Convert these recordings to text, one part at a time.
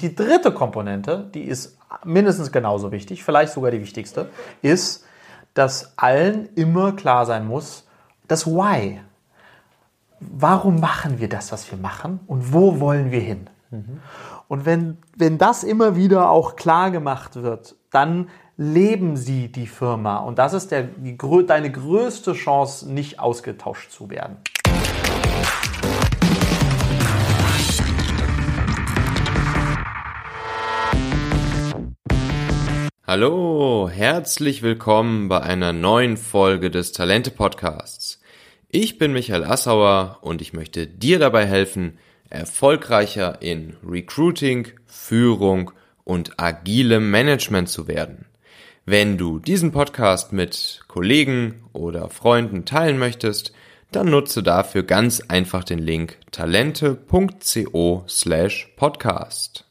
Die dritte Komponente, die ist mindestens genauso wichtig, vielleicht sogar die wichtigste, ist, dass allen immer klar sein muss, das Why. Warum machen wir das, was wir machen und wo wollen wir hin? Mhm. Und wenn, wenn das immer wieder auch klar gemacht wird, dann leben sie die Firma. Und das ist der, die, deine größte Chance, nicht ausgetauscht zu werden. Hallo, herzlich willkommen bei einer neuen Folge des Talente Podcasts. Ich bin Michael Assauer und ich möchte dir dabei helfen, erfolgreicher in Recruiting, Führung und agilem Management zu werden. Wenn du diesen Podcast mit Kollegen oder Freunden teilen möchtest, dann nutze dafür ganz einfach den Link talente.co slash podcast.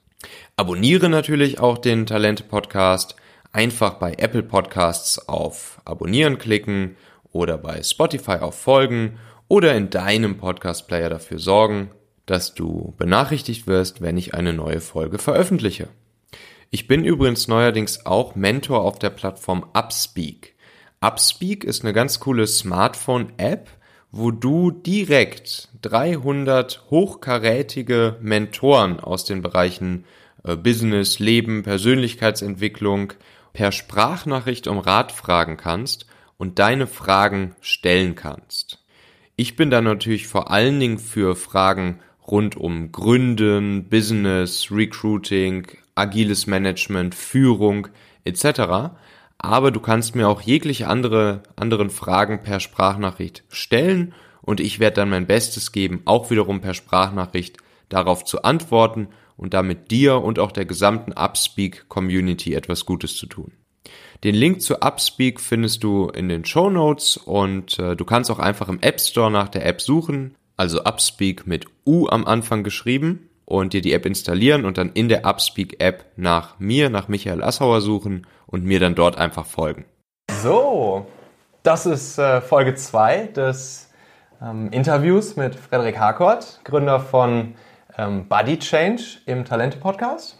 Abonniere natürlich auch den Talente Podcast einfach bei Apple Podcasts auf Abonnieren klicken oder bei Spotify auf Folgen oder in deinem Podcast Player dafür sorgen, dass du benachrichtigt wirst, wenn ich eine neue Folge veröffentliche. Ich bin übrigens neuerdings auch Mentor auf der Plattform Upspeak. Upspeak ist eine ganz coole Smartphone-App, wo du direkt 300 hochkarätige Mentoren aus den Bereichen äh, Business, Leben, Persönlichkeitsentwicklung per Sprachnachricht um Rat fragen kannst und deine Fragen stellen kannst. Ich bin da natürlich vor allen Dingen für Fragen rund um Gründen, Business, Recruiting, agiles Management, Führung etc. Aber du kannst mir auch jegliche andere, anderen Fragen per Sprachnachricht stellen und ich werde dann mein Bestes geben, auch wiederum per Sprachnachricht darauf zu antworten und damit dir und auch der gesamten Upspeak Community etwas Gutes zu tun. Den Link zu Upspeak findest du in den Show Notes und äh, du kannst auch einfach im App Store nach der App suchen, also Upspeak mit U am Anfang geschrieben und dir die App installieren und dann in der Upspeak App nach mir, nach Michael Assauer suchen und mir dann dort einfach folgen. So, das ist äh, Folge 2 des ähm, Interviews mit Frederik Harkort, Gründer von ähm, Body Change im Talente Podcast.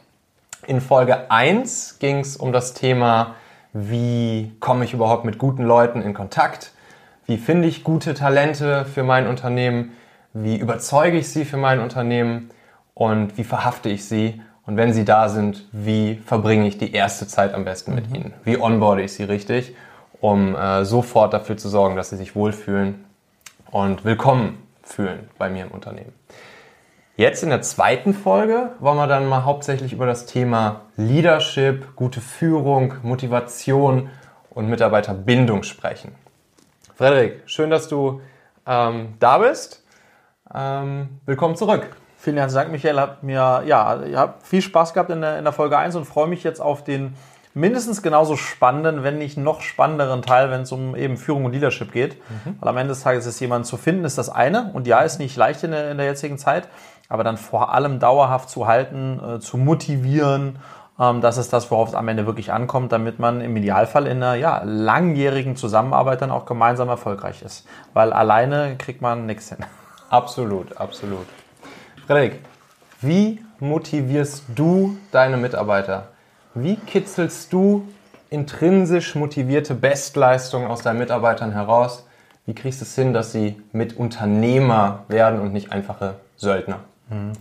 In Folge 1 ging es um das Thema, wie komme ich überhaupt mit guten Leuten in Kontakt? Wie finde ich gute Talente für mein Unternehmen? Wie überzeuge ich sie für mein Unternehmen? Und wie verhafte ich sie? Und wenn sie da sind, wie verbringe ich die erste Zeit am besten mit mhm. ihnen? Wie onboarde ich sie richtig, um äh, sofort dafür zu sorgen, dass sie sich wohlfühlen und willkommen fühlen bei mir im Unternehmen? Jetzt in der zweiten Folge wollen wir dann mal hauptsächlich über das Thema Leadership, gute Führung, Motivation und Mitarbeiterbindung sprechen. Frederik, schön, dass du ähm, da bist. Ähm, willkommen zurück. Vielen herzlichen Dank, Michael. Hat mir, ja, ich habe viel Spaß gehabt in der, in der Folge 1 und freue mich jetzt auf den mindestens genauso spannenden, wenn nicht noch spannenderen Teil, wenn es um eben Führung und Leadership geht. Mhm. Weil am Ende des Tages ist jemanden zu finden, ist das eine. Und ja, ist nicht leicht in der, in der jetzigen Zeit aber dann vor allem dauerhaft zu halten, äh, zu motivieren. Ähm, das ist das, worauf es am Ende wirklich ankommt, damit man im Idealfall in einer ja, langjährigen Zusammenarbeit dann auch gemeinsam erfolgreich ist. Weil alleine kriegt man nichts hin. Absolut, absolut. Frederik, wie motivierst du deine Mitarbeiter? Wie kitzelst du intrinsisch motivierte Bestleistungen aus deinen Mitarbeitern heraus? Wie kriegst du es hin, dass sie mit Unternehmer werden und nicht einfache Söldner? Mhm.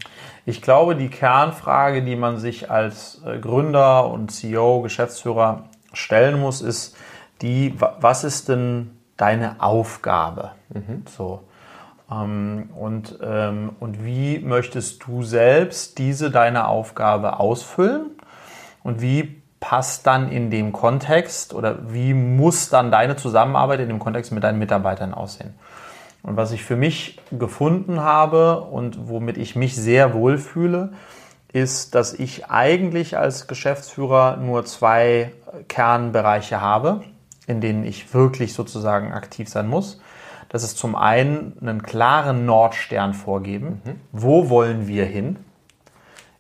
Ich glaube, die Kernfrage, die man sich als äh, Gründer und CEO, Geschäftsführer stellen muss, ist die, was ist denn deine Aufgabe? Mhm. So. Ähm, und, ähm, und wie möchtest du selbst diese deine Aufgabe ausfüllen? Und wie passt dann in dem Kontext oder wie muss dann deine Zusammenarbeit in dem Kontext mit deinen Mitarbeitern aussehen? Und was ich für mich gefunden habe und womit ich mich sehr wohlfühle, ist, dass ich eigentlich als Geschäftsführer nur zwei Kernbereiche habe, in denen ich wirklich sozusagen aktiv sein muss. Das ist zum einen einen klaren Nordstern vorgeben. Mhm. Wo wollen wir hin?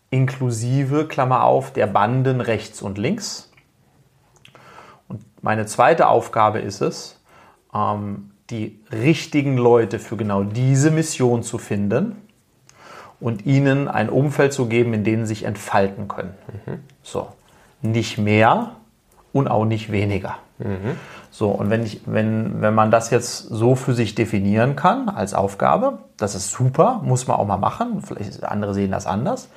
Inklusive, Klammer auf, der Banden rechts und links. Und meine zweite Aufgabe ist es, ähm, die richtigen Leute für genau diese Mission zu finden und ihnen ein Umfeld zu geben, in dem sie sich entfalten können. So. Nicht mehr und auch nicht weniger. So, und wenn, ich, wenn, wenn man das jetzt so für sich definieren kann als Aufgabe, das ist super, muss man auch mal machen. Vielleicht andere sehen das anders.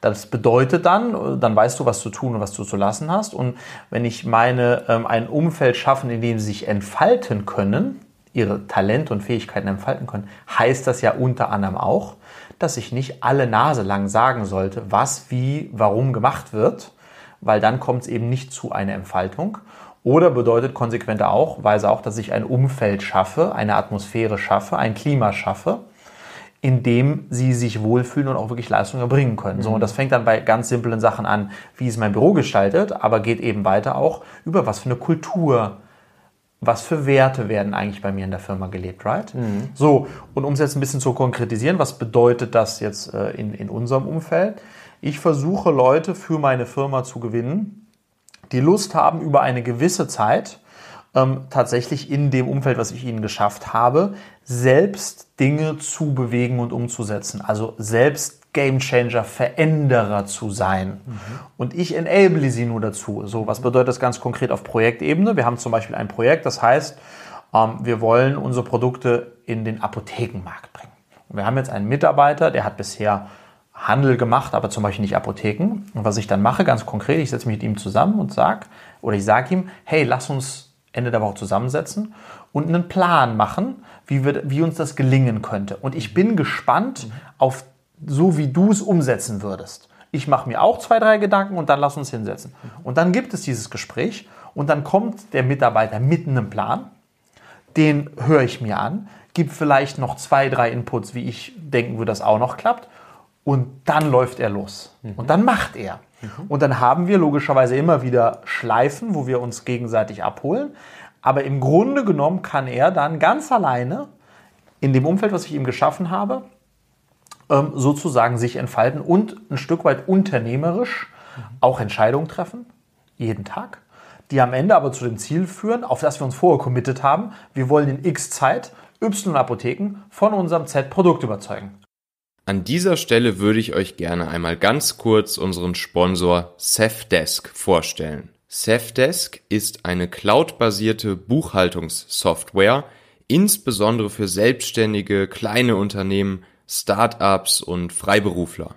Das bedeutet dann, dann weißt du, was zu tun und was du zu lassen hast. Und wenn ich meine, ähm, ein Umfeld schaffen, in dem sie sich entfalten können, ihre Talente und Fähigkeiten entfalten können, heißt das ja unter anderem auch, dass ich nicht alle Nase lang sagen sollte, was, wie, warum gemacht wird, weil dann kommt es eben nicht zu einer Entfaltung. Oder bedeutet konsequenter auch, weise auch, dass ich ein Umfeld schaffe, eine Atmosphäre schaffe, ein Klima schaffe, in dem sie sich wohlfühlen und auch wirklich Leistung erbringen können. Mhm. So, und das fängt dann bei ganz simplen Sachen an, wie ist mein Büro gestaltet, aber geht eben weiter auch über was für eine Kultur, was für Werte werden eigentlich bei mir in der Firma gelebt, right? Mhm. So, und um es jetzt ein bisschen zu konkretisieren, was bedeutet das jetzt äh, in, in unserem Umfeld? Ich versuche Leute für meine Firma zu gewinnen, die Lust haben, über eine gewisse Zeit ähm, tatsächlich in dem Umfeld, was ich ihnen geschafft habe, selbst Dinge zu bewegen und umzusetzen. Also selbst Gamechanger, Veränderer zu sein. Mhm. Und ich enable sie nur dazu. So, was bedeutet das ganz konkret auf Projektebene? Wir haben zum Beispiel ein Projekt, das heißt, ähm, wir wollen unsere Produkte in den Apothekenmarkt bringen. Und wir haben jetzt einen Mitarbeiter, der hat bisher Handel gemacht, aber zum Beispiel nicht Apotheken. Und was ich dann mache, ganz konkret, ich setze mich mit ihm zusammen und sage, oder ich sage ihm, hey, lass uns Ende der Woche zusammensetzen und einen Plan machen, wie, wir, wie uns das gelingen könnte. Und ich bin gespannt auf so, wie du es umsetzen würdest. Ich mache mir auch zwei, drei Gedanken und dann lass uns hinsetzen. Und dann gibt es dieses Gespräch und dann kommt der Mitarbeiter mit einem Plan, den höre ich mir an, gibt vielleicht noch zwei, drei Inputs, wie ich denken würde, das auch noch klappt und dann läuft er los. Mhm. Und dann macht er. Mhm. Und dann haben wir logischerweise immer wieder Schleifen, wo wir uns gegenseitig abholen. Aber im Grunde genommen kann er dann ganz alleine in dem Umfeld, was ich ihm geschaffen habe, ähm, sozusagen sich entfalten und ein Stück weit unternehmerisch auch Entscheidungen treffen, jeden Tag, die am Ende aber zu dem Ziel führen, auf das wir uns vorher committed haben. Wir wollen in X Zeit Y Apotheken von unserem Z Produkt überzeugen. An dieser Stelle würde ich euch gerne einmal ganz kurz unseren Sponsor Safdesk vorstellen. Safdesk ist eine cloudbasierte Buchhaltungssoftware, insbesondere für selbstständige kleine Unternehmen, Startups und Freiberufler.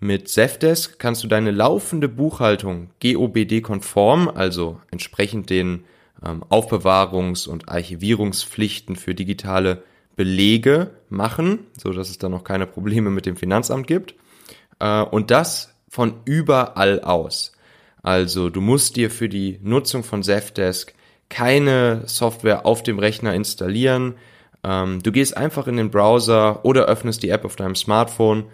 Mit Safdesk kannst du deine laufende Buchhaltung GOBD-konform, also entsprechend den ähm, Aufbewahrungs- und Archivierungspflichten für digitale Belege machen, so dass es dann noch keine Probleme mit dem Finanzamt gibt. Äh, und das von überall aus. Also du musst dir für die Nutzung von Zefdesk keine Software auf dem Rechner installieren. Ähm, du gehst einfach in den Browser oder öffnest die App auf deinem Smartphone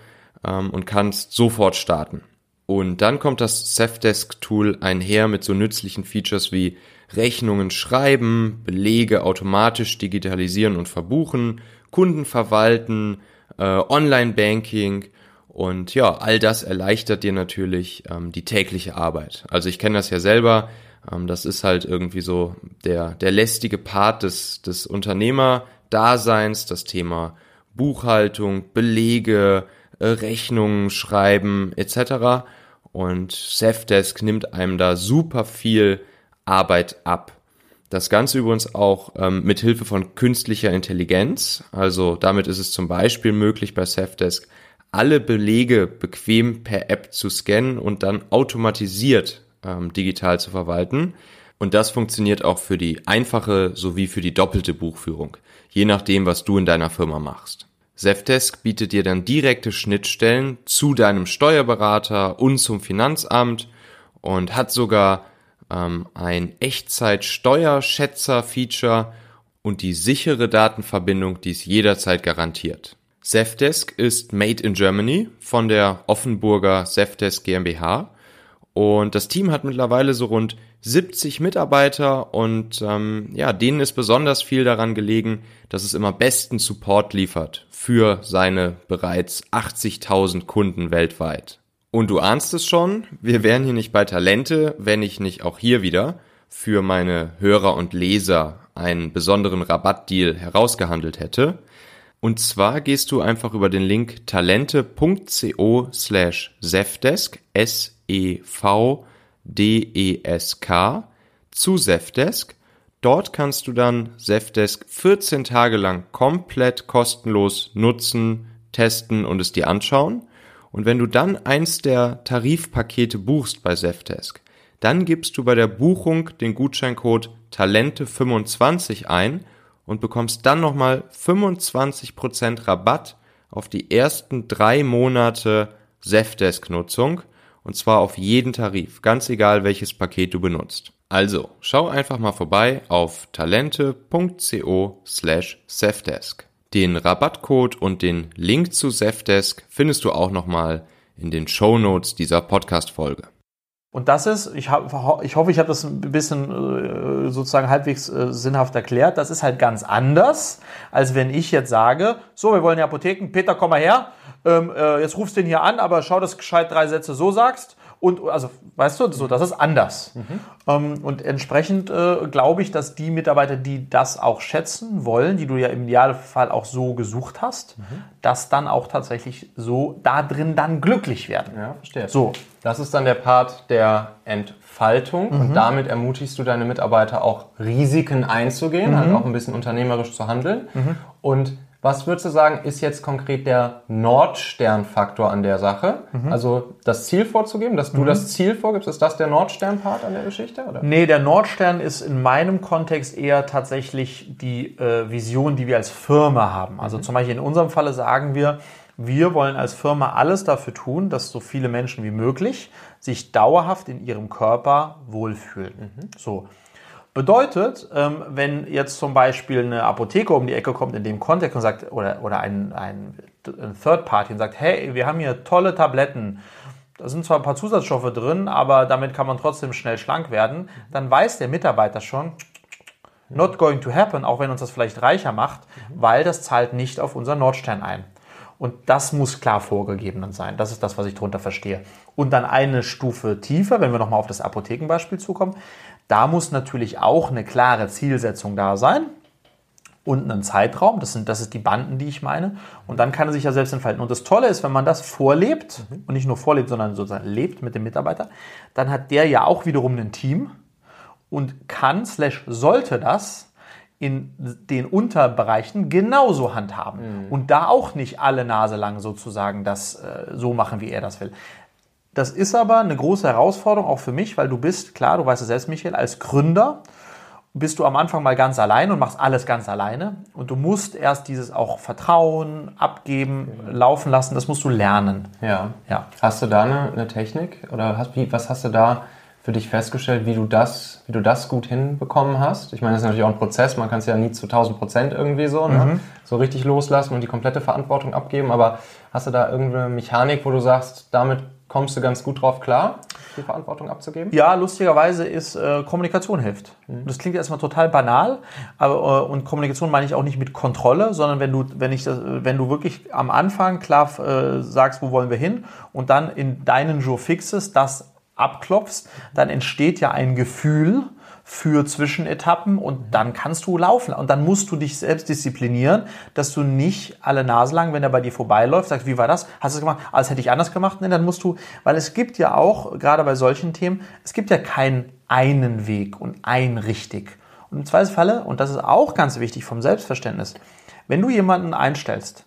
ähm, und kannst sofort starten. Und dann kommt das Zefdesk-Tool einher mit so nützlichen Features wie Rechnungen schreiben, Belege automatisch digitalisieren und verbuchen, Kunden verwalten, äh, Online-Banking und ja, all das erleichtert dir natürlich ähm, die tägliche Arbeit. Also ich kenne das ja selber, ähm, das ist halt irgendwie so der, der lästige Part des, des Unternehmerdaseins, das Thema Buchhaltung, Belege, äh, Rechnungen schreiben etc. Und Safdesk nimmt einem da super viel Arbeit ab. Das Ganze übrigens auch ähm, mit Hilfe von künstlicher Intelligenz. Also damit ist es zum Beispiel möglich bei Safdesk alle Belege bequem per App zu scannen und dann automatisiert ähm, digital zu verwalten. Und das funktioniert auch für die einfache sowie für die doppelte Buchführung, je nachdem, was du in deiner Firma machst. Zefdesk bietet dir dann direkte Schnittstellen zu deinem Steuerberater und zum Finanzamt und hat sogar ähm, ein Echtzeit-Steuerschätzer-Feature und die sichere Datenverbindung, die es jederzeit garantiert. Zefdesk ist made in Germany von der Offenburger Zefdesk GmbH und das Team hat mittlerweile so rund 70 Mitarbeiter und ähm, ja, denen ist besonders viel daran gelegen, dass es immer besten Support liefert für seine bereits 80.000 Kunden weltweit. Und du ahnst es schon, wir wären hier nicht bei Talente, wenn ich nicht auch hier wieder für meine Hörer und Leser einen besonderen Rabattdeal herausgehandelt hätte. Und zwar gehst du einfach über den Link talente.co slash Zefdesk, S-E-V-D-E-S-K, zu Zefdesk. Dort kannst du dann Zefdesk 14 Tage lang komplett kostenlos nutzen, testen und es dir anschauen. Und wenn du dann eins der Tarifpakete buchst bei Zefdesk, dann gibst du bei der Buchung den Gutscheincode Talente25 ein und bekommst dann nochmal 25% Rabatt auf die ersten drei Monate Zefdesk-Nutzung und zwar auf jeden Tarif, ganz egal welches Paket du benutzt. Also, schau einfach mal vorbei auf talente.co slash Zefdesk. Den Rabattcode und den Link zu Zefdesk findest du auch nochmal in den Show Notes dieser Podcast-Folge. Und das ist, ich, hab, ich hoffe, ich habe das ein bisschen äh, sozusagen halbwegs äh, sinnhaft erklärt. Das ist halt ganz anders, als wenn ich jetzt sage, so, wir wollen die Apotheken, Peter, komm mal her, ähm, äh, jetzt rufst du den hier an, aber schau, dass du gescheit drei Sätze so sagst. Und also, weißt du, so, das ist anders. Mhm. Ähm, und entsprechend äh, glaube ich, dass die Mitarbeiter, die das auch schätzen wollen, die du ja im Idealfall auch so gesucht hast, mhm. dass dann auch tatsächlich so da drin dann glücklich werden. Ja, verstehe. So. Das ist dann der Part der Entfaltung mhm. und damit ermutigst du deine Mitarbeiter auch Risiken einzugehen, halt auch ein bisschen unternehmerisch zu handeln. Mhm. Und was würdest du sagen, ist jetzt konkret der Nordstern-Faktor an der Sache? Mhm. Also das Ziel vorzugeben, dass du mhm. das Ziel vorgibst, ist das der Nordstern-Part an der Geschichte? Oder? Nee, der Nordstern ist in meinem Kontext eher tatsächlich die äh, Vision, die wir als Firma haben. Also mhm. zum Beispiel in unserem Falle sagen wir, wir wollen als Firma alles dafür tun, dass so viele Menschen wie möglich sich dauerhaft in ihrem Körper wohlfühlen. Mhm. So. Bedeutet, ähm, wenn jetzt zum Beispiel eine Apotheke um die Ecke kommt in dem Kontext und sagt, oder, oder ein, ein, ein Third Party und sagt, hey, wir haben hier tolle Tabletten, da sind zwar ein paar Zusatzstoffe drin, aber damit kann man trotzdem schnell schlank werden, dann weiß der Mitarbeiter schon, not going to happen, auch wenn uns das vielleicht reicher macht, weil das zahlt nicht auf unseren Nordstern ein. Und das muss klar vorgegeben sein. Das ist das, was ich darunter verstehe. Und dann eine Stufe tiefer, wenn wir nochmal auf das Apothekenbeispiel zukommen, da muss natürlich auch eine klare Zielsetzung da sein und einen Zeitraum. Das sind, das ist die Banden, die ich meine. Und dann kann er sich ja selbst entfalten. Und das Tolle ist, wenn man das vorlebt mhm. und nicht nur vorlebt, sondern sozusagen lebt mit dem Mitarbeiter, dann hat der ja auch wiederum ein Team und kann, slash sollte das in den Unterbereichen genauso handhaben. Mhm. Und da auch nicht alle Nase lang sozusagen das äh, so machen, wie er das will. Das ist aber eine große Herausforderung auch für mich, weil du bist, klar, du weißt es selbst, Michael, als Gründer bist du am Anfang mal ganz allein und machst alles ganz alleine. Und du musst erst dieses auch Vertrauen, abgeben, laufen lassen, das musst du lernen. Ja. ja. Hast du da eine, eine Technik oder hast, wie, was hast du da für dich festgestellt, wie du das, wie du das gut hinbekommen hast? Ich meine, das ist natürlich auch ein Prozess, man kann es ja nie zu 1000 Prozent irgendwie so, ne? mhm. so richtig loslassen und die komplette Verantwortung abgeben. Aber hast du da irgendeine Mechanik, wo du sagst, damit kommst du ganz gut drauf klar, die Verantwortung abzugeben? Ja, lustigerweise ist äh, Kommunikation hilft. Mhm. Das klingt erstmal total banal, aber äh, und Kommunikation meine ich auch nicht mit Kontrolle, sondern wenn du, wenn ich das, wenn du wirklich am Anfang klar äh, sagst, wo wollen wir hin und dann in deinen Jour fixes das abklopfst, dann entsteht ja ein Gefühl, für Zwischenetappen und dann kannst du laufen. Und dann musst du dich selbst disziplinieren, dass du nicht alle Nase lang, wenn er bei dir vorbeiläuft, sagst, wie war das? Hast du es gemacht? Alles hätte ich anders gemacht? Nee, dann musst du, weil es gibt ja auch, gerade bei solchen Themen, es gibt ja keinen einen Weg und ein richtig. Und im Zweifelsfalle, und das ist auch ganz wichtig vom Selbstverständnis, wenn du jemanden einstellst,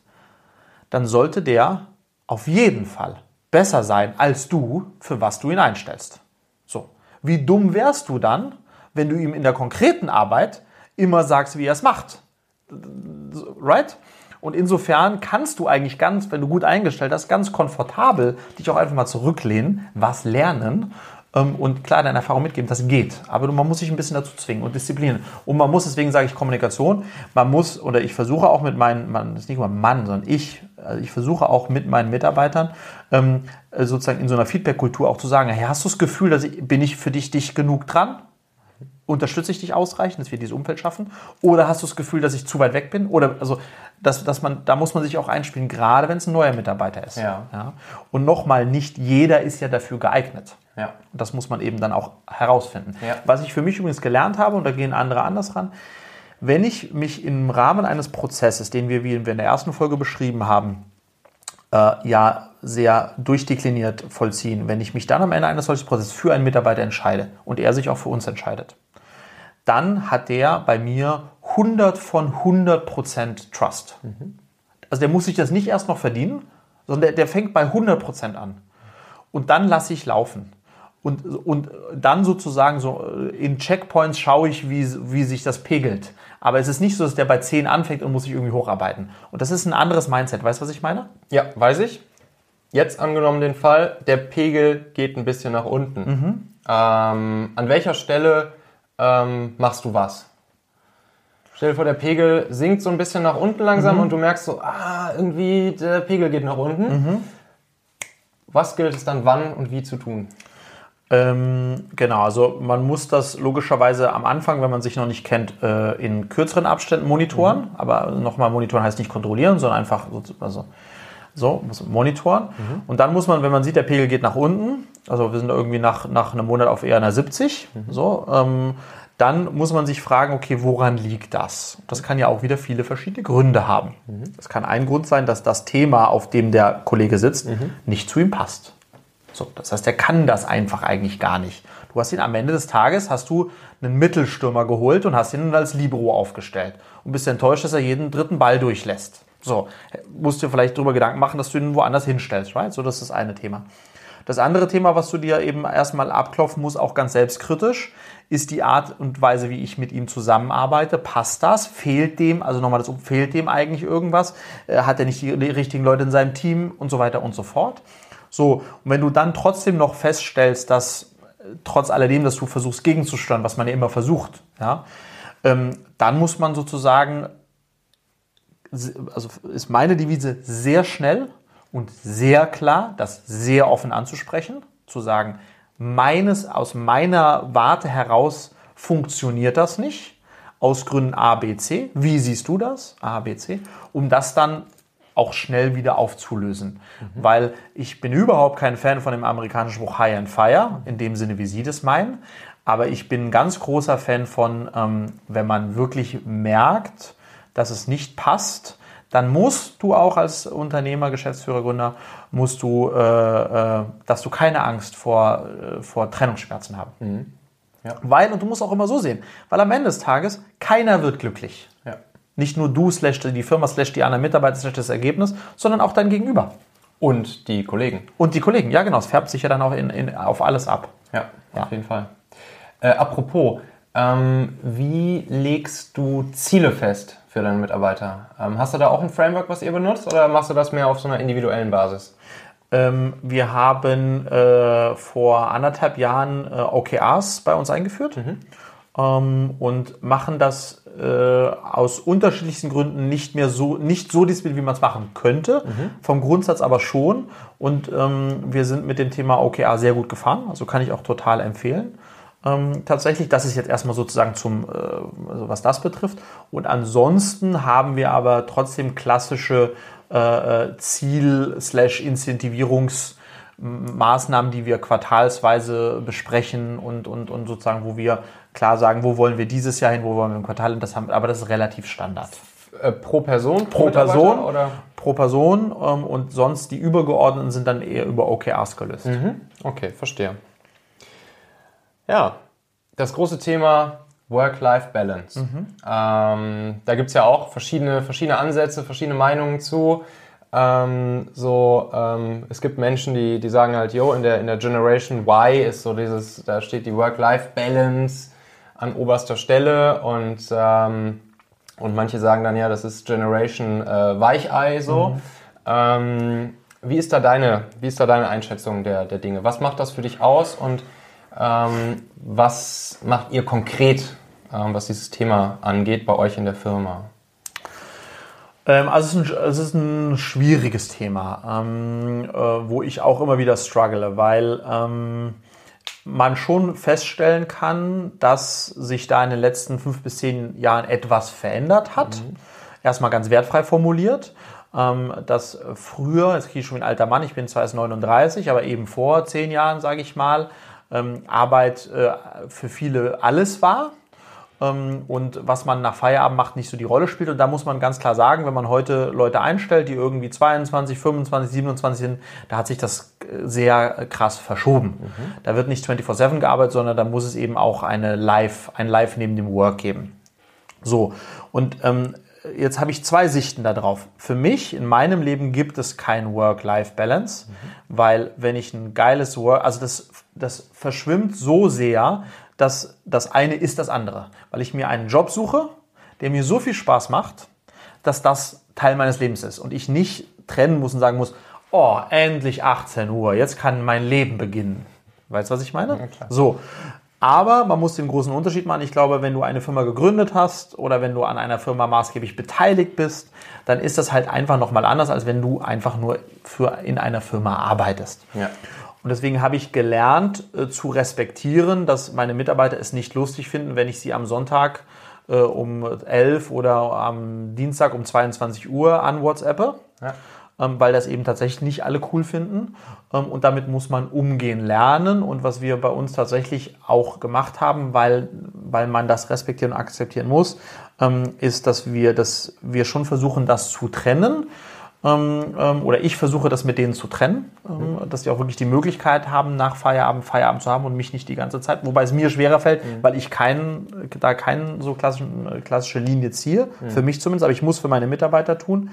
dann sollte der auf jeden Fall besser sein als du, für was du ihn einstellst. So. Wie dumm wärst du dann, wenn du ihm in der konkreten Arbeit immer sagst, wie er es macht. Right? Und insofern kannst du eigentlich ganz, wenn du gut eingestellt hast, ganz komfortabel dich auch einfach mal zurücklehnen, was lernen ähm, und klar deine Erfahrung mitgeben. Das geht. Aber man muss sich ein bisschen dazu zwingen und disziplinieren. Und man muss, deswegen sage ich Kommunikation, man muss, oder ich versuche auch mit meinen, man, das ist nicht nur Mann, sondern ich, also ich versuche auch mit meinen Mitarbeitern ähm, sozusagen in so einer Feedback-Kultur auch zu sagen, hey, hast du das Gefühl, dass ich, bin ich für dich dicht genug dran? Unterstütze ich dich ausreichend, dass wir dieses Umfeld schaffen? Oder hast du das Gefühl, dass ich zu weit weg bin? Oder also, dass, dass man, da muss man sich auch einspielen, gerade wenn es ein neuer Mitarbeiter ist. Ja. ja? Und nochmal, nicht jeder ist ja dafür geeignet. Ja. Das muss man eben dann auch herausfinden. Ja. Was ich für mich übrigens gelernt habe, und da gehen andere anders ran, Wenn ich mich im Rahmen eines Prozesses, den wir, wie wir in der ersten Folge beschrieben haben, äh, ja sehr durchdekliniert vollziehen, wenn ich mich dann am Ende eines solchen Prozesses für einen Mitarbeiter entscheide und er sich auch für uns entscheidet, dann hat der bei mir 100 von 100 Prozent Trust. Mhm. Also der muss sich das nicht erst noch verdienen, sondern der, der fängt bei 100 Prozent an. Und dann lasse ich laufen. Und, und dann sozusagen so äh, in Checkpoints schaue ich, wie, wie sich das pegelt. Aber es ist nicht so, dass der bei 10 anfängt und muss sich irgendwie hocharbeiten. Und das ist ein anderes Mindset. Weißt du, was ich meine? Ja, weiß ich. Jetzt angenommen den Fall, der Pegel geht ein bisschen nach unten. Mhm. Ähm, an welcher Stelle ähm, machst du was? Stell dir vor, der Pegel sinkt so ein bisschen nach unten langsam mhm. und du merkst so, ah, irgendwie der Pegel geht nach unten. Mhm. Was gilt es dann wann und wie zu tun? Ähm, genau, also man muss das logischerweise am Anfang, wenn man sich noch nicht kennt, äh, in kürzeren Abständen monitoren. Mhm. Aber nochmal monitoren heißt nicht kontrollieren, sondern einfach so, also, so muss monitoren. Mhm. Und dann muss man, wenn man sieht, der Pegel geht nach unten, also wir sind irgendwie nach, nach einem Monat auf eher einer 70, mhm. so, ähm, dann muss man sich fragen, okay, woran liegt das? Das kann ja auch wieder viele verschiedene Gründe haben. Mhm. Das kann ein Grund sein, dass das Thema, auf dem der Kollege sitzt, mhm. nicht zu ihm passt. So, das heißt, er kann das einfach eigentlich gar nicht. Du hast ihn am Ende des Tages, hast du einen Mittelstürmer geholt und hast ihn als Libero aufgestellt und bist enttäuscht, dass er jeden dritten Ball durchlässt. So, musst dir vielleicht darüber Gedanken machen, dass du ihn woanders hinstellst, right? So, das ist das eine Thema. Das andere Thema, was du dir eben erstmal abklopfen musst, auch ganz selbstkritisch, ist die Art und Weise, wie ich mit ihm zusammenarbeite. Passt das? Fehlt dem, also nochmal das, fehlt dem eigentlich irgendwas? Äh, hat er nicht die, richtigen Leute in seinem Team und so weiter und so fort? So, und wenn du dann trotzdem noch feststellst, dass äh, trotz alledem, dass du versuchst gegenzusteuern, was man ja immer versucht, ja, ähm, dann muss man sozusagen, also ist meine Devise sehr schnell und sehr klar, das sehr offen anzusprechen, zu sagen, meines, aus meiner Warte heraus funktioniert das nicht, aus Gründen A, B, C. Wie siehst du das? A, B, C. Um das dann auch schnell wieder aufzulösen. Mhm. Weil ich bin überhaupt kein Fan von dem amerikanischen Spruch High and Fire, in dem Sinne, wie Sie das meinen. Aber ich bin ein ganz großer Fan von, ähm, wenn man wirklich merkt, dass es nicht passt, dann musst du auch als Unternehmer, Geschäftsführer, Gründer, musst du, äh, äh, dass du keine Angst vor, äh, vor Trennungsschmerzen haben. Mhm. Ja. Weil, und du musst auch immer so sehen, weil am Ende des Tages keiner wird glücklich. Ja. Nicht nur du slash die Firma slash die anderen Mitarbeiter slash das Ergebnis, sondern auch dein Gegenüber. Und die Kollegen. Und die Kollegen, ja genau. Es färbt sich ja dann auch in, in, auf alles ab. Ja, ja, auf jeden Fall. Äh, apropos, ähm, wie legst du Ziele fest für deine Mitarbeiter? Ähm, hast du da auch ein Framework, was ihr benutzt oder machst du das mehr auf so einer individuellen Basis? Ähm, wir haben äh, vor anderthalb Jahren äh, OKRs bei uns eingeführt. Mhm ähm, und machen das äh, aus unterschiedlichsten Gründen nicht mehr so, nicht so diszipliniert, wie man es machen könnte. Mhm. Vom Grundsatz aber schon. Und ähm, wir sind mit dem Thema OKR sehr gut gefahren. Also kann ich auch total empfehlen. Ähm, tatsächlich, das ist jetzt erstmal sozusagen zum, äh, also was das betrifft. Und ansonsten haben wir aber trotzdem klassische äh, äh Ziel-Incentivierungs- Maßnahmen, die wir quartalsweise besprechen und, und, und sozusagen, wo wir klar sagen, wo wollen wir dieses Jahr hin, wo wollen wir im Quartal hin, das haben, aber das ist relativ Standard. Äh, pro Person? Pro, pro Person oder? Pro Person ähm, und sonst die übergeordneten sind dann eher über OKRs gelöst. Mhm. Okay, verstehe. Ja, das große Thema Work-Life-Balance. Mhm. Ähm, da gibt es ja auch verschiedene, verschiedene Ansätze, verschiedene Meinungen zu. Ähm, so, ähm, es gibt Menschen, die, die sagen halt, yo, in der, in der Generation Y ist so dieses, da steht die Work-Life-Balance an oberster Stelle und, ähm, und manche sagen dann, ja, das ist Generation äh, Weichei so. Mhm. Ähm, wie, ist da deine, wie ist da deine Einschätzung der, der Dinge? Was macht das für dich aus und ähm, was macht ihr konkret, ähm, was dieses Thema angeht, bei euch in der Firma? Ähm, also es ist, ein, es ist ein schwieriges Thema, ähm, äh, wo ich auch immer wieder struggle, weil ähm, man schon feststellen kann, dass sich da in den letzten fünf bis zehn Jahren etwas verändert hat. Mhm. Erstmal ganz wertfrei formuliert. Ähm, dass früher, jetzt kriege ich schon ein alter Mann, ich bin zwar erst 39, aber eben vor zehn Jahren, sage ich mal, ähm, Arbeit äh, für viele alles war ähm, und was man nach Feierabend macht, nicht so die Rolle spielt. Und da muss man ganz klar sagen, wenn man heute Leute einstellt, die irgendwie 22, 25, 27 sind, da hat sich das äh, sehr krass verschoben. Mhm. Da wird nicht 24-7 gearbeitet, sondern da muss es eben auch eine Live, ein Live neben dem Work geben. So, und ähm, jetzt habe ich zwei Sichten darauf. Für mich in meinem Leben gibt es kein Work-Life-Balance, mhm. weil wenn ich ein geiles Work, also das, das verschwimmt so sehr, dass das eine ist das andere. Weil ich mir einen Job suche, der mir so viel Spaß macht, dass das Teil meines Lebens ist und ich nicht trennen muss und sagen muss, oh, endlich 18 Uhr, jetzt kann mein Leben beginnen. Weißt du, was ich meine? Ja, so. Aber man muss den großen Unterschied machen. Ich glaube, wenn du eine Firma gegründet hast oder wenn du an einer Firma maßgeblich beteiligt bist, dann ist das halt einfach nochmal anders, als wenn du einfach nur für, in einer Firma arbeitest. Ja. Und deswegen habe ich gelernt äh, zu respektieren, dass meine Mitarbeiter es nicht lustig finden, wenn ich sie am Sonntag äh, um 11 oder am Dienstag um 22 Uhr an WhatsApp. Ja. Ähm, weil das eben tatsächlich nicht alle cool finden. Ähm, und damit muss man umgehen lernen. Und was wir bei uns tatsächlich auch gemacht haben, weil, weil man das respektieren und akzeptieren muss, ähm, ist, dass wir, dass wir schon versuchen, das zu trennen. Oder ich versuche das mit denen zu trennen, dass die auch wirklich die Möglichkeit haben, nach Feierabend Feierabend zu haben und mich nicht die ganze Zeit. Wobei es mir schwerer fällt, mhm. weil ich kein, da keine so klassischen, klassische Linie ziehe, mhm. für mich zumindest, aber ich muss für meine Mitarbeiter tun.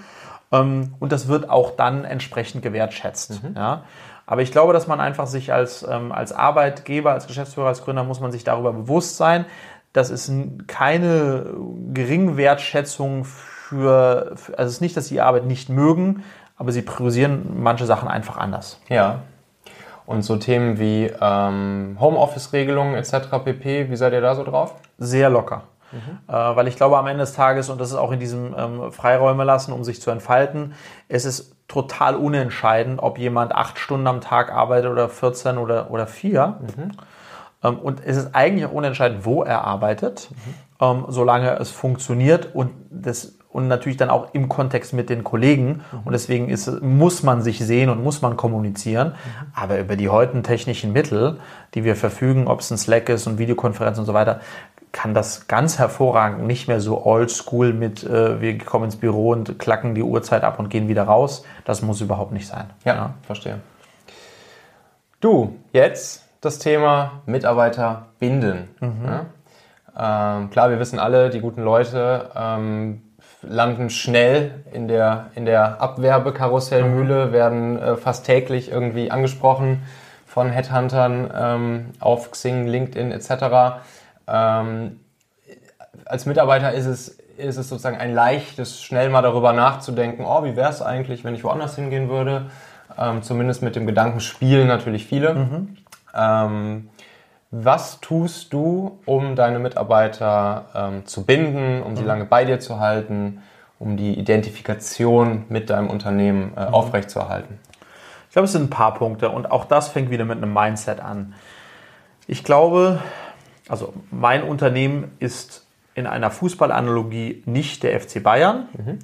Ähm, und das wird auch dann entsprechend gewertschätzt. Mhm. Ja. Aber ich glaube, dass man einfach sich als, ähm, als Arbeitgeber, als Geschäftsführer, als Gründer muss man sich darüber bewusst sein, dass es keine Geringwertschätzung für, also es ist nicht, dass sie die Arbeit nicht mögen, aber sie priorisieren manche Sachen einfach anders. Ja. Und so Themen wie ähm, Homeoffice-Regelungen etc. pp., wie seid ihr da so drauf? Sehr locker. Mhm. Äh, weil ich glaube, am Ende des Tages, und das ist auch in diesem ähm, Freiräume lassen, um sich zu entfalten, es ist total unentscheidend, ob jemand acht Stunden am Tag arbeitet oder 14 oder, oder 4. Mhm. Ähm, und es ist eigentlich auch unentscheidend, wo er arbeitet, mhm. ähm, solange es funktioniert und das und natürlich dann auch im Kontext mit den Kollegen. Und deswegen ist, muss man sich sehen und muss man kommunizieren. Aber über die heutigen technischen Mittel, die wir verfügen, ob es ein Slack ist und Videokonferenz und so weiter, kann das ganz hervorragend nicht mehr so oldschool mit, äh, wir kommen ins Büro und klacken die Uhrzeit ab und gehen wieder raus. Das muss überhaupt nicht sein. Ja, ja. verstehe. Du, jetzt das Thema Mitarbeiter binden. Mhm. Ja? Ähm, klar, wir wissen alle, die guten Leute ähm, landen schnell in der, in der Abwerbekarussellmühle, mhm. werden äh, fast täglich irgendwie angesprochen von Headhuntern ähm, auf Xing, LinkedIn etc. Ähm, als Mitarbeiter ist es, ist es sozusagen ein leichtes, schnell mal darüber nachzudenken, oh, wie wäre es eigentlich, wenn ich woanders hingehen würde. Ähm, zumindest mit dem Gedanken spielen natürlich viele. Mhm. Ähm, was tust du, um deine Mitarbeiter ähm, zu binden, um sie mhm. lange bei dir zu halten, um die Identifikation mit deinem Unternehmen äh, mhm. aufrechtzuerhalten? Ich glaube, es sind ein paar Punkte und auch das fängt wieder mit einem Mindset an. Ich glaube, also mein Unternehmen ist in einer Fußballanalogie nicht der FC Bayern. Mhm.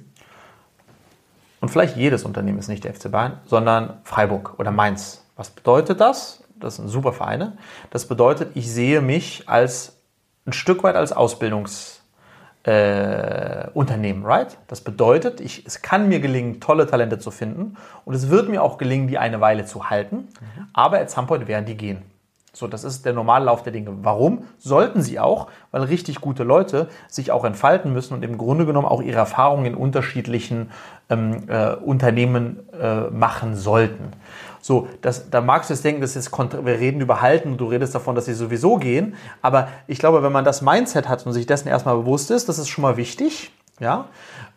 Und vielleicht jedes Unternehmen ist nicht der FC Bayern, sondern Freiburg oder Mainz. Was bedeutet das? Das sind super Vereine. Das bedeutet, ich sehe mich als ein Stück weit als Ausbildungsunternehmen, äh, right? Das bedeutet, ich, es kann mir gelingen, tolle Talente zu finden und es wird mir auch gelingen, die eine Weile zu halten, mhm. aber at some point werden die gehen. So, das ist der Normallauf der Dinge. Warum? Sollten sie auch, weil richtig gute Leute sich auch entfalten müssen und im Grunde genommen auch ihre Erfahrungen in unterschiedlichen ähm, äh, Unternehmen äh, machen sollten. So, das, da magst du jetzt denken, das ist wir reden über Halten und du redest davon, dass sie sowieso gehen. Aber ich glaube, wenn man das Mindset hat und sich dessen erstmal bewusst ist, das ist schon mal wichtig. Ja,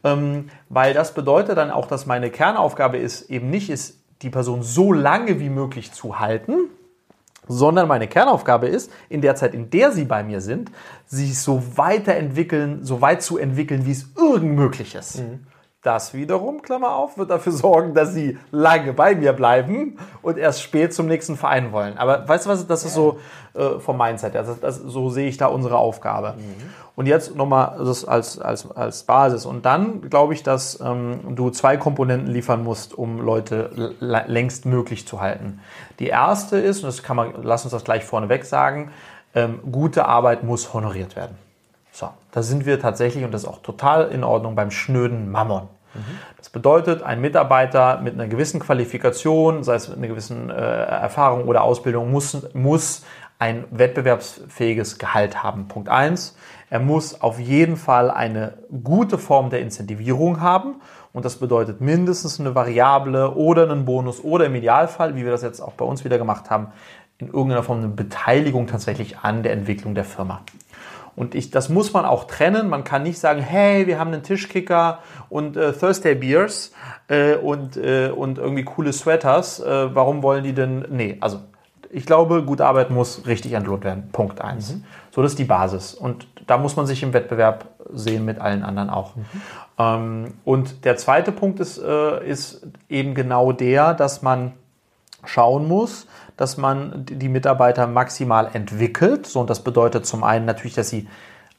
ähm, weil das bedeutet dann auch, dass meine Kernaufgabe ist, eben nicht ist, die Person so lange wie möglich zu halten, sondern meine Kernaufgabe ist, in der Zeit, in der sie bei mir sind, sich so weiterentwickeln, so weit zu entwickeln, wie es irgend möglich ist. Mhm. Das wiederum, Klammer auf, wird dafür sorgen, dass sie lange bei mir bleiben und erst spät zum nächsten Verein wollen. Aber weißt du was, das ist so äh, vom Mindset her. Das, das, so sehe ich da unsere Aufgabe. Mhm. Und jetzt nochmal das als, als, als Basis. Und dann glaube ich, dass ähm, du zwei Komponenten liefern musst, um Leute längst möglich zu halten. Die erste ist, und das kann man, lass uns das gleich vorneweg sagen, ähm, gute Arbeit muss honoriert werden. So, da sind wir tatsächlich, und das ist auch total in Ordnung, beim schnöden Mammon. Das bedeutet, ein Mitarbeiter mit einer gewissen Qualifikation, sei es mit einer gewissen äh, Erfahrung oder Ausbildung, muss, muss ein wettbewerbsfähiges Gehalt haben. Punkt eins. Er muss auf jeden Fall eine gute Form der Incentivierung haben. Und das bedeutet mindestens eine Variable oder einen Bonus oder im Idealfall, wie wir das jetzt auch bei uns wieder gemacht haben, in irgendeiner Form eine Beteiligung tatsächlich an der Entwicklung der Firma. Und ich, das muss man auch trennen. Man kann nicht sagen, hey, wir haben einen Tischkicker und äh, Thursday Beers äh, und, äh, und irgendwie coole Sweaters. Äh, warum wollen die denn? Nee, also ich glaube, gute Arbeit muss richtig entlohnt werden. Punkt eins. Mhm. So, das ist die Basis. Und da muss man sich im Wettbewerb sehen mit allen anderen auch. Mhm. Ähm, und der zweite Punkt ist, äh, ist eben genau der, dass man schauen muss, dass man die Mitarbeiter maximal entwickelt. So, und das bedeutet zum einen natürlich, dass sie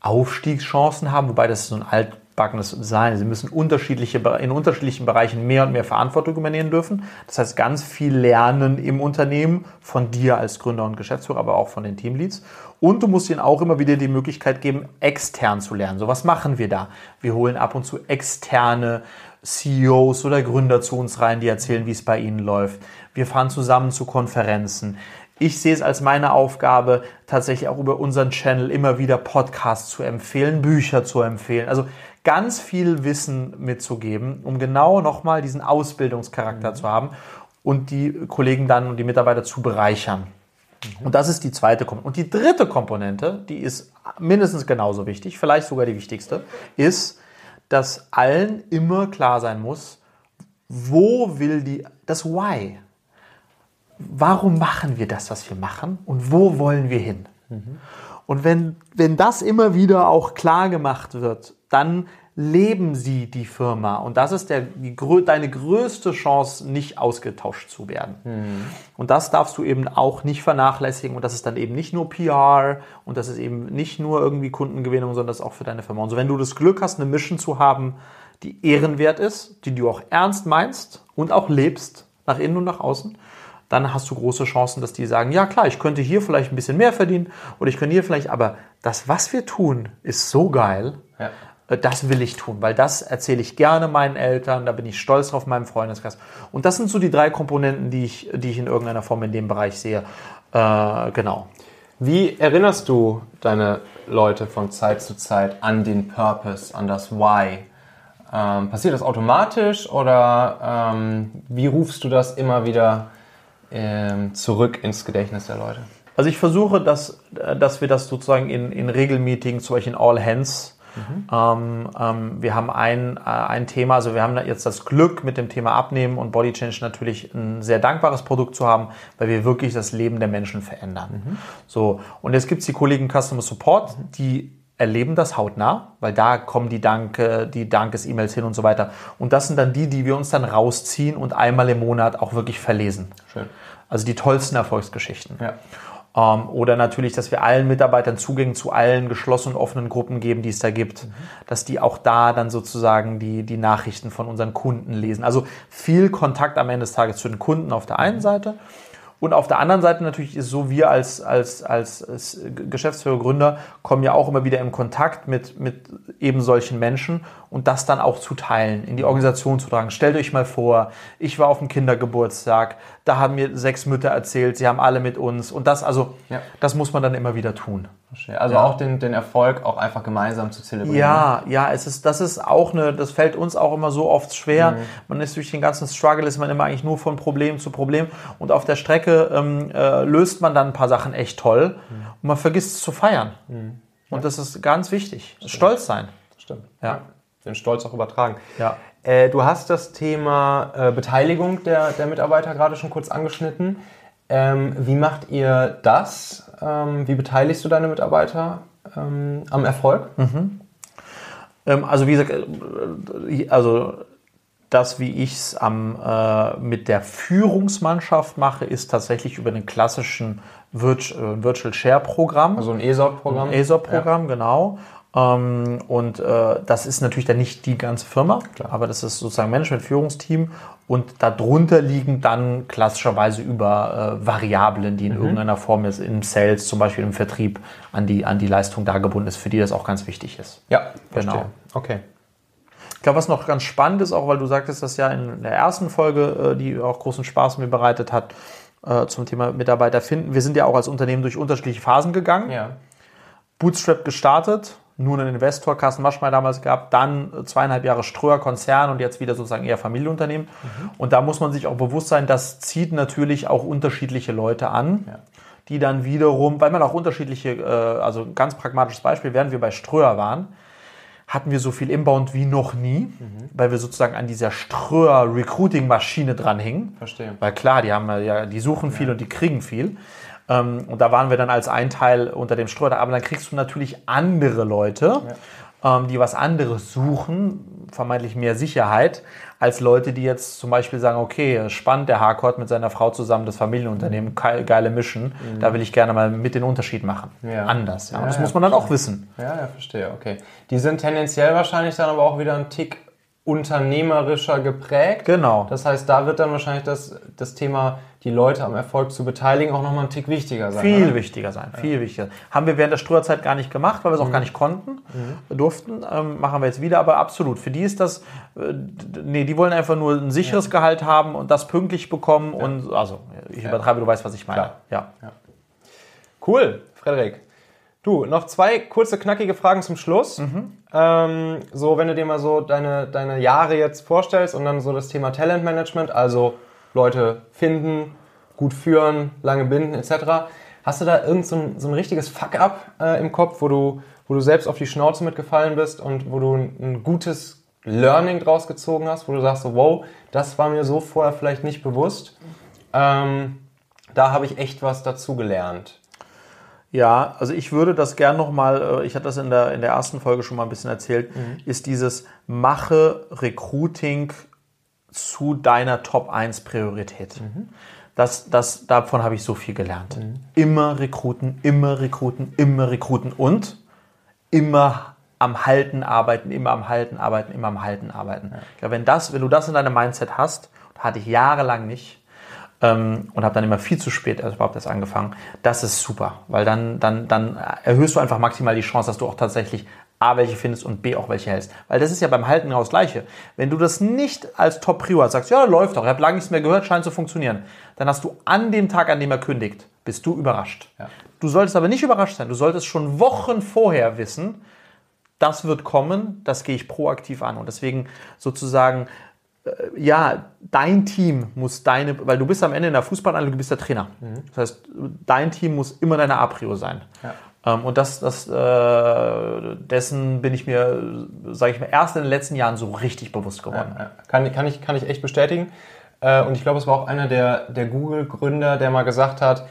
Aufstiegschancen haben, wobei das so ein altbackenes Design. Sie müssen unterschiedliche, in unterschiedlichen Bereichen mehr und mehr Verantwortung übernehmen dürfen. Das heißt, ganz viel lernen im Unternehmen von dir als Gründer und Geschäftsführer, aber auch von den Teamleads. Und du musst ihnen auch immer wieder die Möglichkeit geben, extern zu lernen. So, was machen wir da? Wir holen ab und zu externe CEOs oder Gründer zu uns rein, die erzählen, wie es bei ihnen läuft. Wir fahren zusammen zu Konferenzen. Ich sehe es als meine Aufgabe, tatsächlich auch über unseren Channel immer wieder Podcasts zu empfehlen, Bücher zu empfehlen. Also ganz viel Wissen mitzugeben, um genau nochmal diesen Ausbildungscharakter mhm. zu haben und die Kollegen dann und die Mitarbeiter zu bereichern. Mhm. Und das ist die zweite Komponente. Und die dritte Komponente, die ist mindestens genauso wichtig, vielleicht sogar die wichtigste, ist, dass allen immer klar sein muss, wo will die, das Why. Warum machen wir das, was wir machen und wo wollen wir hin? Mhm. Und wenn, wenn das immer wieder auch klar gemacht wird, dann leben sie die Firma. Und das ist der, die, deine größte Chance, nicht ausgetauscht zu werden. Mhm. Und das darfst du eben auch nicht vernachlässigen. Und das ist dann eben nicht nur PR und das ist eben nicht nur irgendwie Kundengewinnung, sondern das ist auch für deine Firma. Und so, wenn du das Glück hast, eine Mission zu haben, die ehrenwert ist, die du auch ernst meinst und auch lebst, nach innen und nach außen, dann hast du große Chancen, dass die sagen, ja klar, ich könnte hier vielleicht ein bisschen mehr verdienen oder ich könnte hier vielleicht, aber das, was wir tun, ist so geil. Ja. Äh, das will ich tun, weil das erzähle ich gerne meinen Eltern, da bin ich stolz drauf, meinem Freundeskreis. Und das sind so die drei Komponenten, die ich, die ich in irgendeiner Form in dem Bereich sehe. Äh, genau. Wie erinnerst du deine Leute von Zeit zu Zeit an den Purpose, an das Why? Ähm, passiert das automatisch oder ähm, wie rufst du das immer wieder ähm, zurück ins Gedächtnis der Leute? Also ich versuche, dass, äh, dass wir das sozusagen in, in Regelmeetings, zum Beispiel in All Hands, Mhm. Ähm, ähm, wir haben ein, äh, ein Thema, also wir haben jetzt das Glück mit dem Thema Abnehmen und Body Change natürlich ein sehr dankbares Produkt zu haben, weil wir wirklich das Leben der Menschen verändern. Mhm. So, und jetzt gibt es die Kollegen Customer Support, die erleben das hautnah, weil da kommen die Danke, die Dankes-E-Mails hin und so weiter. Und das sind dann die, die wir uns dann rausziehen und einmal im Monat auch wirklich verlesen. Schön. Also die tollsten Erfolgsgeschichten. Ja. Ähm, oder natürlich, dass wir allen Mitarbeitern Zugang zu allen geschlossenen, offenen Gruppen geben, die es da gibt, mhm. dass die auch da dann sozusagen die, die Nachrichten von unseren Kunden lesen. Also viel Kontakt am Ende des Tages zu den Kunden auf der einen mhm. Seite und auf der anderen Seite natürlich ist so, wir als, als, als, als Geschäftsführer, Gründer kommen ja auch immer wieder in Kontakt mit, mit eben solchen Menschen und das dann auch zu teilen, in die Organisation zu tragen. Stellt euch mal vor, ich war auf dem Kindergeburtstag, da haben mir sechs Mütter erzählt, sie haben alle mit uns und das, also, ja. das muss man dann immer wieder tun. Also ja. auch den, den Erfolg auch einfach gemeinsam zu zelebrieren. Ja, ja, es ist, das ist auch eine, das fällt uns auch immer so oft schwer. Mhm. Man ist durch den ganzen Struggle, ist man immer eigentlich nur von Problem zu Problem und auf der Strecke ähm, äh, löst man dann ein paar Sachen echt toll mhm. und man vergisst es zu feiern. Mhm. Und das ist ganz wichtig. Stolz sein. Stimmt. Ja den Stolz auch übertragen. Ja. Äh, du hast das Thema äh, Beteiligung der, der Mitarbeiter gerade schon kurz angeschnitten. Ähm, wie macht ihr das? Ähm, wie beteiligst du deine Mitarbeiter ähm, am Erfolg? Mhm. Ähm, also wie gesagt, äh, also das, wie ich es äh, mit der Führungsmannschaft mache, ist tatsächlich über einen klassischen Virtual, äh, Virtual Share Programm. Also ein ESOP-Programm. Ein ESOP-Programm, ja. genau. Ähm, und äh, das ist natürlich dann nicht die ganze Firma, aber das ist sozusagen Management, Führungsteam und darunter liegen dann klassischerweise über äh, Variablen, die in irgendeiner Form ist, im Sales, zum Beispiel im Vertrieb, an die, an die Leistung dargebunden ist, für die das auch ganz wichtig ist. Ja, Genau. verstehe. Okay. Ich glaube, was noch ganz spannend ist, auch weil du sagtest, dass ja in der ersten Folge, äh, die auch großen Spaß mir bereitet hat, äh, zum Thema Mitarbeiter finden. Wir sind ja auch als Unternehmen durch unterschiedliche Phasen gegangen. Ja. Bootstrap gestartet, nur einen Investor, Carsten Maschmeyer damals gehabt, dann äh, zweieinhalb Jahre Ströer Konzern und jetzt wieder sozusagen eher Familienunternehmen. Und da muss man sich auch bewusst sein, das zieht natürlich auch unterschiedliche Leute an, die dann wiederum, weil man auch unterschiedliche, also ganz pragmatisches Beispiel, während wir bei Ströer waren, hatten wir so viel Inbound wie noch nie, weil wir sozusagen an dieser Ströer-Recruiting-Maschine dranhingen. Verstehe. Weil klar, die haben ja, die suchen viel und die kriegen viel. Ähm, und da waren wir dann als ein Teil unter dem Streuer. Aber dann kriegst du natürlich andere Leute, ähm, die was anderes suchen, vermeintlich mehr Sicherheit, als Leute, die jetzt zum Beispiel sagen, okay, spannend, der Harcourt mit seiner Frau zusammen das Familienunternehmen, ge- geile Mission, da will ich gerne mal mit den Unterschied machen. Ja. Anders. Ja. Ja, das ja, muss man dann auch wissen. Ja, ja, verstehe, okay. Die sind tendenziell wahrscheinlich dann aber auch wieder ein Tick unternehmerischer geprägt. Genau. Das heißt, da wird dann wahrscheinlich das, das Thema, die Leute am Erfolg zu beteiligen, auch nochmal ein Tick wichtiger sein. Viel oder? wichtiger sein, viel wichtiger. Haben wir während der Ströerzeit gar nicht gemacht, weil wir es Mhm. auch gar nicht konnten, durften. Ähm, machen wir jetzt wieder, aber absolut. Für die ist das, äh, nee, die wollen einfach nur ein sicheres Gehalt haben und das pünktlich bekommen und, also, ich übertreibe, du weißt, was ich meine. Ja. Cool, Frederik. Du, noch zwei kurze, knackige Fragen zum Schluss. Ähm, so, wenn du dir mal so deine, deine Jahre jetzt vorstellst und dann so das Thema Talentmanagement, also Leute finden, gut führen, lange binden etc. Hast du da irgend so ein, so ein richtiges Fuck-up äh, im Kopf, wo du, wo du selbst auf die Schnauze mitgefallen bist und wo du ein, ein gutes Learning draus gezogen hast, wo du sagst, so, wow, das war mir so vorher vielleicht nicht bewusst. Ähm, da habe ich echt was dazu gelernt. Ja, also ich würde das gern nochmal, ich hatte das in der, in der ersten Folge schon mal ein bisschen erzählt, ist dieses Mache Recruiting zu deiner Top 1 Priorität. Das, das, davon habe ich so viel gelernt. Immer rekruten, immer rekruten, immer rekruten und immer am Halten arbeiten, immer am Halten arbeiten, immer am Halten arbeiten. Ich glaube, wenn, das, wenn du das in deinem Mindset hast, hatte ich jahrelang nicht, ähm, und habe dann immer viel zu spät erst überhaupt erst angefangen. Das ist super, weil dann, dann, dann erhöhst du einfach maximal die Chance, dass du auch tatsächlich A, welche findest und B, auch welche hältst. Weil das ist ja beim Halten genau das Gleiche. Wenn du das nicht als Top-Prio hast, sagst, ja, läuft doch, ich habe lange nichts mehr gehört, scheint zu funktionieren, dann hast du an dem Tag, an dem er kündigt, bist du überrascht. Du solltest aber nicht überrascht sein. Du solltest schon Wochen vorher wissen, das wird kommen, das gehe ich proaktiv an. Und deswegen sozusagen, äh, ja, dein Team muss deine, weil du bist am Ende in der Fußballanlage, du bist der Trainer. Das heißt, dein Team muss immer deine A-Prio sein. Ähm, und das, das, äh, dessen bin ich mir, sage ich mal, erst in den letzten Jahren so richtig bewusst geworden. Ja, Kann, kann, ich, kann ich echt bestätigen. Äh, Und ich glaube, es war auch einer der, der Google-Gründer, der mal gesagt hat,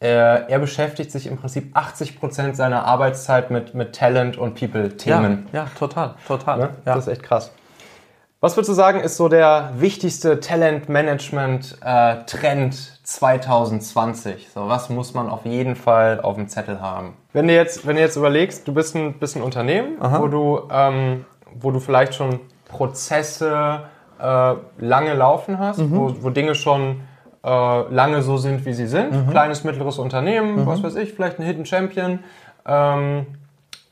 äh, er beschäftigt sich im Prinzip 80% seiner Arbeitszeit mit, mit Talent- und People-Themen. ja, total, total. Ne? Ja. Das ist echt krass. Was würdest du sagen, ist so der wichtigste Talent-Management-Trend 2020? So, was muss man auf jeden Fall auf dem Zettel haben? Wenn du jetzt, wenn du jetzt überlegst, du bist ein, bist ein Unternehmen, wo du, ähm, wo du vielleicht schon Prozesse äh, lange laufen hast, wo, wo Dinge schon äh, lange so sind, wie sie sind. Kleines, mittleres Unternehmen, was weiß ich, vielleicht ein Hidden Champion. Ähm,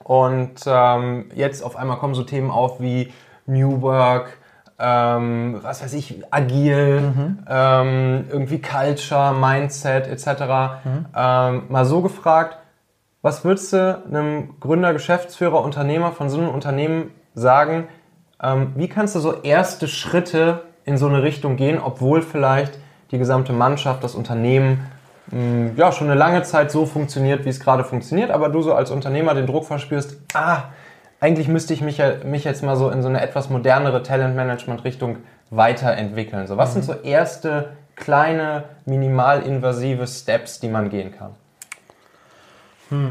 und ähm, jetzt auf einmal kommen so Themen auf wie New Work, ähm, was weiß ich, agil, ähm, irgendwie Culture, Mindset etc. Ähm, mal so gefragt, was würdest du einem Gründer, Geschäftsführer, Unternehmer von so einem Unternehmen sagen? Ähm, wie kannst du so erste Schritte in so eine Richtung gehen, obwohl vielleicht die gesamte Mannschaft, das Unternehmen mh, ja, schon eine lange Zeit so funktioniert, wie es gerade funktioniert, aber du so als Unternehmer den Druck verspürst, ah, eigentlich müsste ich mich, ja- mich jetzt mal so in so eine etwas modernere Talentmanagement-Richtung weiterentwickeln. So, was sind so erste kleine, minimalinvasive Steps, die man gehen kann?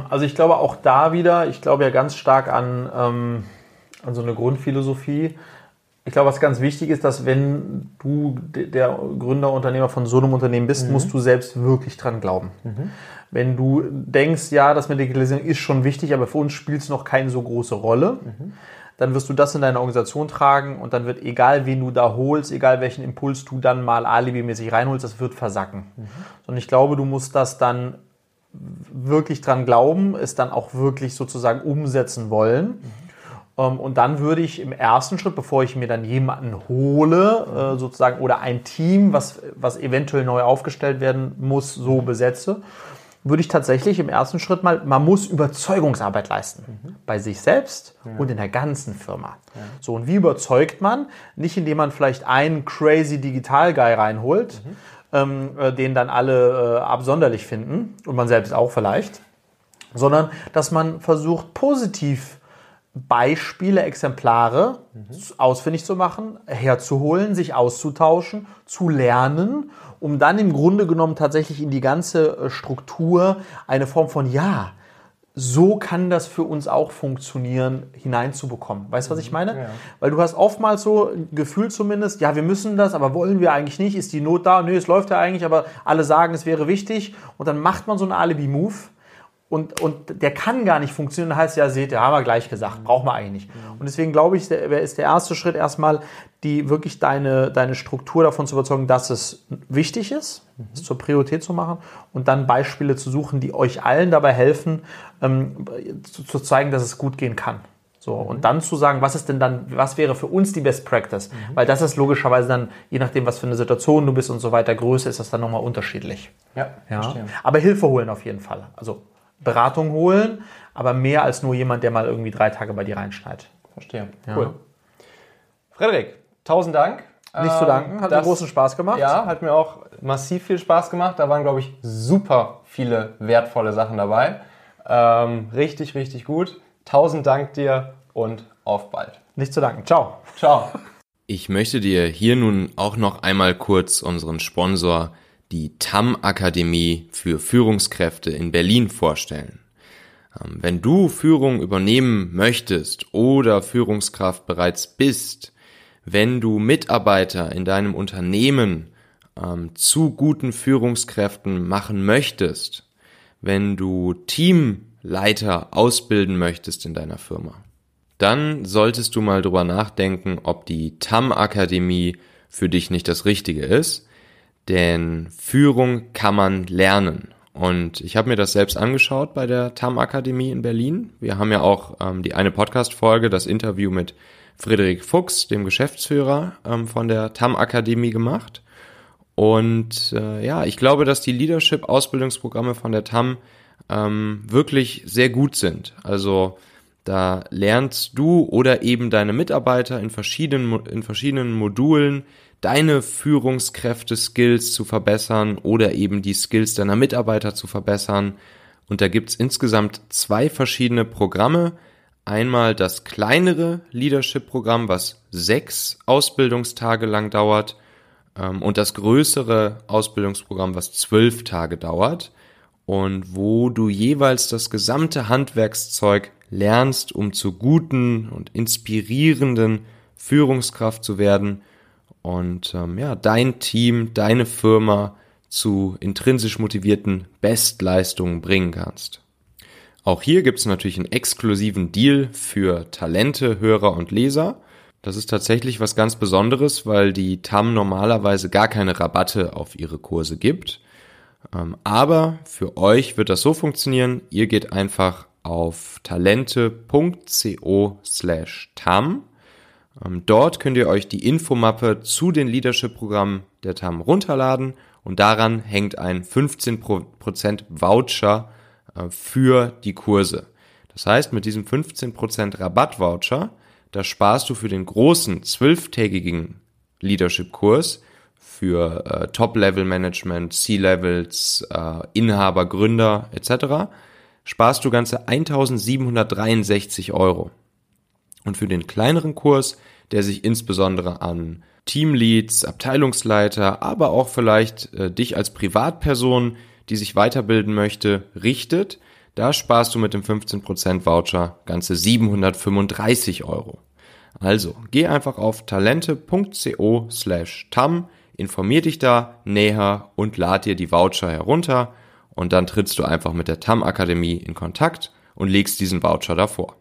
Also ich glaube auch da wieder, ich glaube ja ganz stark an, ähm, an so eine Grundphilosophie. Ich glaube, was ganz wichtig ist, dass wenn du der Gründer, Unternehmer von so einem Unternehmen bist, mhm. musst du selbst wirklich dran glauben. Mhm. Wenn du denkst, ja, das mit Digitalisierung ist schon wichtig, aber für uns spielt es noch keine so große Rolle, mhm. dann wirst du das in deine Organisation tragen und dann wird egal, wen du da holst, egal welchen Impuls du dann mal alibimäßig reinholst, das wird versacken. Mhm. Und ich glaube, du musst das dann wirklich dran glauben, es dann auch wirklich sozusagen umsetzen wollen. Ähm, und dann würde ich im ersten Schritt, bevor ich mir dann jemanden hole, äh, sozusagen, oder ein Team, was, was eventuell neu aufgestellt werden muss, so besetze, würde ich tatsächlich im ersten Schritt mal, man muss Überzeugungsarbeit leisten. Mhm. Bei sich selbst ja. und in der ganzen Firma. Ja. So, und wie überzeugt man? Nicht indem man vielleicht einen crazy Digital Guy reinholt, mhm. ähm, äh, den dann alle äh, absonderlich finden und man selbst auch vielleicht, sondern dass man versucht, positiv Beispiele, Exemplare mhm. ausfindig zu machen, herzuholen, sich auszutauschen, zu lernen, um dann im Grunde genommen tatsächlich in die ganze äh, Struktur eine Form von Ja, so kann das für uns auch funktionieren, hineinzubekommen. Weißt du, was ich mhm. meine? Ja. Weil du hast oftmals so ein Gefühl zumindest, ja, wir müssen das, aber wollen wir eigentlich nicht? Ist die Not da? Nö, es läuft ja eigentlich, aber alle sagen, es wäre wichtig. Und dann macht man so einen Alibi-Move und, und der kann gar nicht funktionieren, heißt ja, seht ihr, haben wir gleich gesagt, braucht man eigentlich nicht. Und deswegen glaube ich, ist der erste Schritt erstmal, die wirklich deine, deine Struktur davon zu überzeugen, dass es wichtig ist, es zur Priorität zu machen und dann Beispiele zu suchen, die euch allen dabei helfen, ähm, zu, zu, zeigen, dass es gut gehen kann. So, und dann zu sagen, was ist denn dann, was wäre für uns die Best Practice? Mhm. Weil das ist logischerweise dann, je nachdem, was für eine Situation du bist und so weiter, Größe, ist das dann nochmal unterschiedlich. Ja, ja. Verstehe. Aber Hilfe holen auf jeden Fall. Also Beratung holen, aber mehr als nur jemand, der mal irgendwie drei Tage bei dir reinschneit. Verstehe. Ja. Cool. Frederik, tausend Dank. Nicht zu danken, hat das, mir großen Spaß gemacht. Ja, hat mir auch massiv viel Spaß gemacht. Da waren, glaube ich, super viele wertvolle Sachen dabei. Ähm, richtig, richtig gut. Tausend Dank dir und auf bald. Nicht zu danken. Ciao. Ciao. Ich möchte dir hier nun auch noch einmal kurz unseren Sponsor die TAM Akademie für Führungskräfte in Berlin vorstellen. Ähm, wenn du Führung übernehmen möchtest oder Führungskraft bereits bist, wenn du Mitarbeiter in deinem Unternehmen ähm, zu guten Führungskräften machen möchtest, wenn du Teamleiter ausbilden möchtest in deiner Firma, dann solltest du mal drüber nachdenken, ob die TAM Akademie für dich nicht das Richtige ist denn Führung kann man lernen. Und ich habe mir das selbst angeschaut bei der TAM Akademie in Berlin. Wir haben ja auch ähm, die eine Podcast-Folge, das Interview mit Friedrich Fuchs, dem Geschäftsführer ähm, von der TAM Akademie gemacht. Und äh, ja, ich glaube, dass die Leadership-Ausbildungsprogramme von der TAM ähm, wirklich sehr gut sind. Also da lernst du oder eben deine Mitarbeiter in verschiedenen, in verschiedenen Modulen deine Führungskräfte-Skills zu verbessern oder eben die Skills deiner Mitarbeiter zu verbessern. Und da gibt's insgesamt zwei verschiedene Programme. Einmal das kleinere Leadership-Programm, was sechs Ausbildungstage lang dauert, ähm, und das größere Ausbildungsprogramm, was zwölf Tage dauert und wo du jeweils das gesamte Handwerkszeug lernst, um zu guten und inspirierenden Führungskraft zu werden und ähm, ja, dein Team, deine Firma zu intrinsisch motivierten Bestleistungen bringen kannst. Auch hier gibt es natürlich einen exklusiven Deal für Talente, Hörer und Leser. Das ist tatsächlich was ganz Besonderes, weil die TAM normalerweise gar keine Rabatte auf ihre Kurse gibt. Ähm, aber für euch wird das so funktionieren, ihr geht einfach auf talente.co slash TAM dort könnt ihr euch die Infomappe zu den Leadership-Programmen der TAM runterladen und daran hängt ein 15% Voucher äh, für die Kurse. Das heißt, mit diesem 15% Rabatt-Voucher, da sparst du für den großen zwölftägigen Leadership-Kurs für äh, Top-Level-Management, C-Levels, äh, Inhaber, Gründer etc., sparst du ganze 1763 Euro. Und für den kleineren Kurs, der sich insbesondere an Teamleads, Abteilungsleiter, aber auch vielleicht äh, dich als Privatperson, die sich weiterbilden möchte, richtet, da sparst du mit dem 15% Voucher ganze 735 Euro. Also, geh einfach auf talente.co slash tam, informier dich da näher und lad dir die Voucher herunter und dann trittst du einfach mit der TAM Akademie in Kontakt und legst diesen Voucher davor.